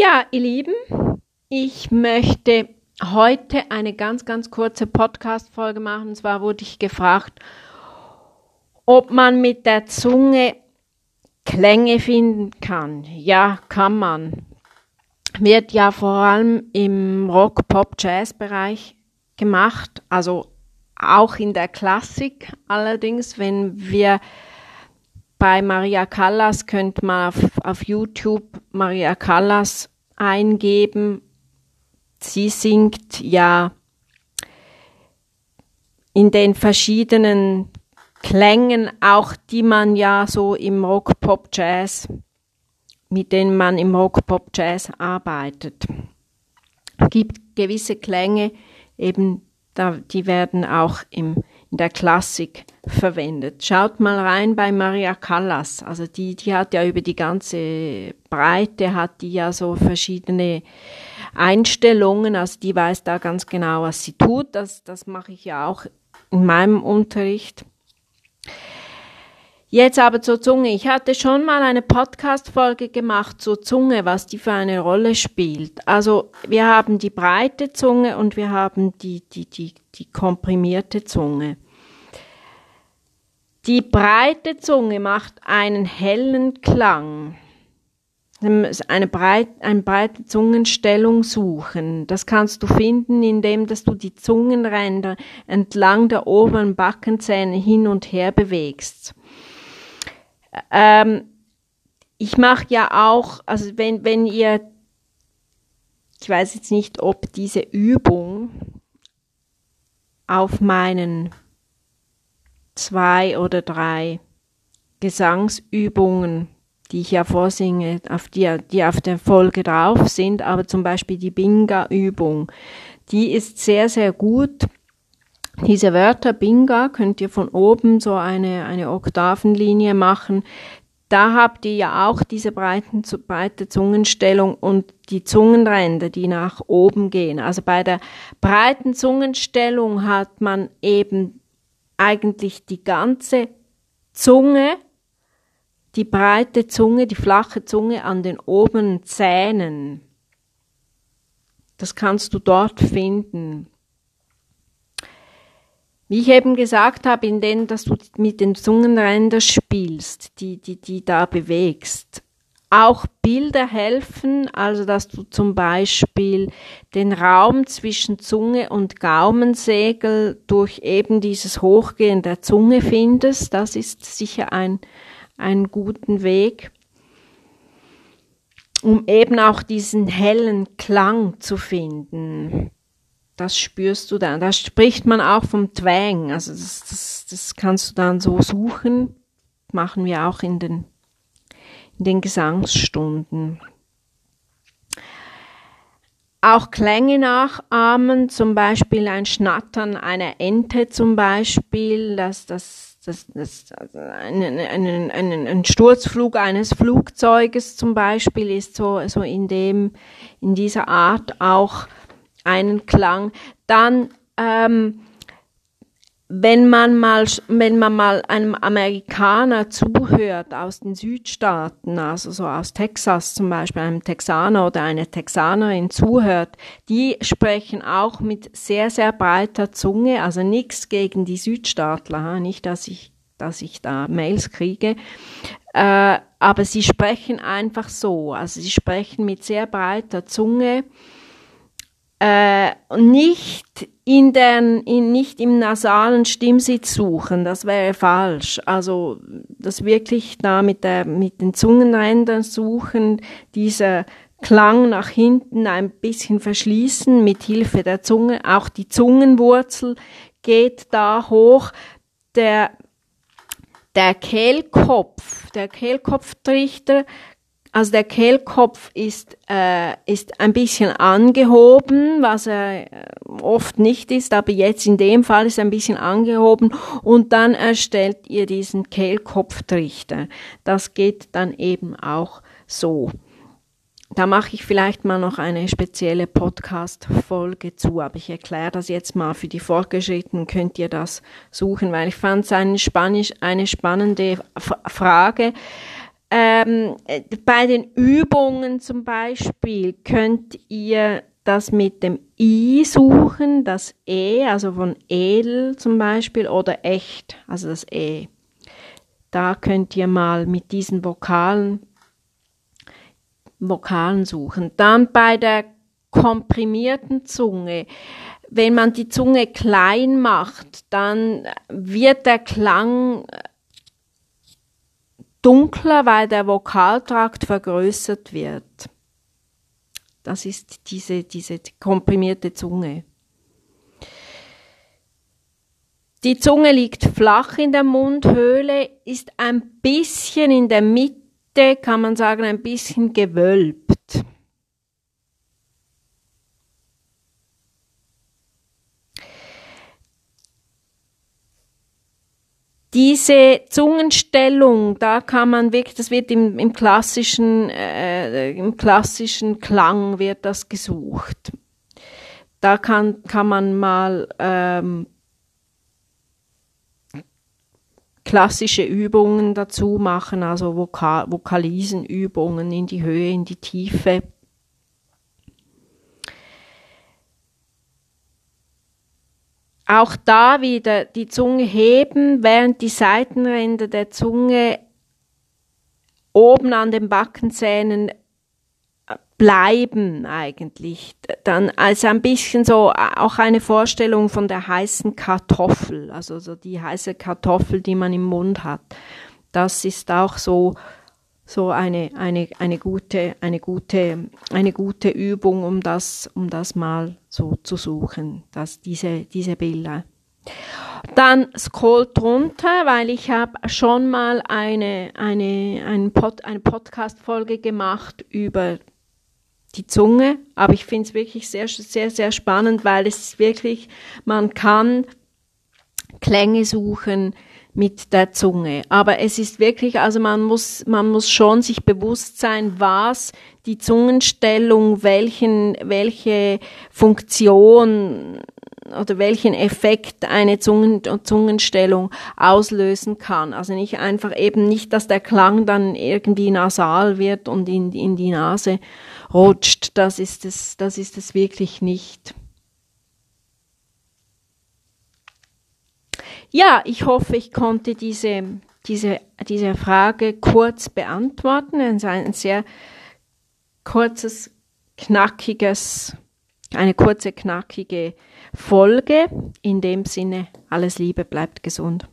Ja, ihr Lieben, ich möchte heute eine ganz, ganz kurze Podcast-Folge machen. Und zwar wurde ich gefragt, ob man mit der Zunge Klänge finden kann. Ja, kann man. Wird ja vor allem im Rock, Pop, Jazz-Bereich gemacht, also auch in der Klassik allerdings, wenn wir bei Maria Callas könnt man auf, auf YouTube Maria Callas eingeben. Sie singt ja in den verschiedenen Klängen, auch die man ja so im Rock, Pop, Jazz, mit denen man im Rock, Pop, Jazz arbeitet. Es gibt gewisse Klänge, eben da, die werden auch im der Klassik verwendet. Schaut mal rein bei Maria Callas. Also die, die hat ja über die ganze Breite, hat die ja so verschiedene Einstellungen. Also die weiß da ganz genau, was sie tut. Das, das mache ich ja auch in meinem Unterricht. Jetzt aber zur Zunge. Ich hatte schon mal eine Podcast-Folge gemacht zur Zunge, was die für eine Rolle spielt. Also wir haben die breite Zunge und wir haben die, die, die, die komprimierte Zunge. Die breite Zunge macht einen hellen Klang. Eine, breit, eine breite Zungenstellung suchen. Das kannst du finden, indem dass du die Zungenränder entlang der oberen Backenzähne hin und her bewegst. Ähm, ich mache ja auch, also wenn, wenn ihr, ich weiß jetzt nicht, ob diese Übung auf meinen zwei oder drei Gesangsübungen, die ich ja vorsinge, auf die, die auf der Folge drauf sind, aber zum Beispiel die Binga-Übung, die ist sehr, sehr gut diese Wörter Binga könnt ihr von oben so eine, eine Oktavenlinie machen. Da habt ihr ja auch diese breiten, breite Zungenstellung und die Zungenränder, die nach oben gehen. Also bei der breiten Zungenstellung hat man eben eigentlich die ganze Zunge, die breite Zunge, die flache Zunge an den oberen Zähnen. Das kannst du dort finden. Wie ich eben gesagt habe, in denen, dass du mit den Zungenrändern spielst, die, die, die da bewegst. Auch Bilder helfen, also dass du zum Beispiel den Raum zwischen Zunge und Gaumensegel durch eben dieses Hochgehen der Zunge findest. Das ist sicher ein, ein guten Weg, um eben auch diesen hellen Klang zu finden das spürst du dann. Da spricht man auch vom Twang. Also das, das, das kannst du dann so suchen. Machen wir auch in den, den Gesangsstunden. Auch Klänge nachahmen, zum Beispiel ein Schnattern einer Ente zum Beispiel, das, das, das, das, ein, ein, ein, ein Sturzflug eines Flugzeuges zum Beispiel ist so, so in dem, in dieser Art auch einen Klang. Dann, ähm, wenn man mal, wenn man mal einem Amerikaner zuhört aus den Südstaaten, also so aus Texas zum Beispiel, einem Texaner oder einer Texanerin zuhört, die sprechen auch mit sehr, sehr breiter Zunge, also nichts gegen die Südstaatler, nicht, dass ich, dass ich da Mails kriege, äh, aber sie sprechen einfach so, also sie sprechen mit sehr breiter Zunge, äh, nicht in den, in, nicht im nasalen Stimmsitz suchen, das wäre falsch. Also das wirklich da mit, der, mit den Zungenrändern suchen, dieser Klang nach hinten ein bisschen verschließen mit Hilfe der Zunge. Auch die Zungenwurzel geht da hoch. Der, der Kehlkopf, der Kehlkopftrichter also der Kehlkopf ist, äh, ist ein bisschen angehoben, was er äh, oft nicht ist, aber jetzt in dem Fall ist er ein bisschen angehoben und dann erstellt ihr diesen Kehlkopftrichter. Das geht dann eben auch so. Da mache ich vielleicht mal noch eine spezielle Podcast-Folge zu, aber ich erkläre das jetzt mal für die Fortgeschrittenen, könnt ihr das suchen, weil ich fand es eine, eine spannende Frage ähm, bei den Übungen zum Beispiel könnt ihr das mit dem I suchen, das E, also von edel zum Beispiel, oder echt, also das E. Da könnt ihr mal mit diesen Vokalen, Vokalen suchen. Dann bei der komprimierten Zunge, wenn man die Zunge klein macht, dann wird der Klang dunkler, weil der Vokaltrakt vergrößert wird. Das ist diese, diese komprimierte Zunge. Die Zunge liegt flach in der Mundhöhle, ist ein bisschen in der Mitte, kann man sagen, ein bisschen gewölbt. Diese Zungenstellung, da kann man wirklich, das wird im, im klassischen, äh, im klassischen Klang wird das gesucht. Da kann, kann man mal ähm, klassische Übungen dazu machen, also Vokal, Vokalisenübungen in die Höhe, in die Tiefe. Auch da wieder die Zunge heben, während die Seitenränder der Zunge oben an den Backenzähnen bleiben eigentlich. Dann als ein bisschen so auch eine Vorstellung von der heißen Kartoffel, also so die heiße Kartoffel, die man im Mund hat. Das ist auch so so eine, eine, eine gute, eine gute, eine gute Übung, um das, um das mal so zu suchen, dass diese, diese Bilder. Dann scrollt runter, weil ich habe schon mal eine, eine, ein Pod, eine Podcast-Folge gemacht über die Zunge, aber ich finde es wirklich sehr, sehr, sehr spannend, weil es wirklich, man kann Klänge suchen, mit der Zunge. Aber es ist wirklich, also man muss, man muss schon sich bewusst sein, was die Zungenstellung, welchen, welche Funktion oder welchen Effekt eine Zungen, Zungenstellung auslösen kann. Also nicht einfach eben nicht, dass der Klang dann irgendwie nasal wird und in, in die Nase rutscht. Das ist es, das ist es wirklich nicht. Ja, ich hoffe, ich konnte diese, diese, diese Frage kurz beantworten. Es ist ein sehr kurzes, knackiges, eine kurze, knackige Folge. In dem Sinne, alles Liebe, bleibt gesund.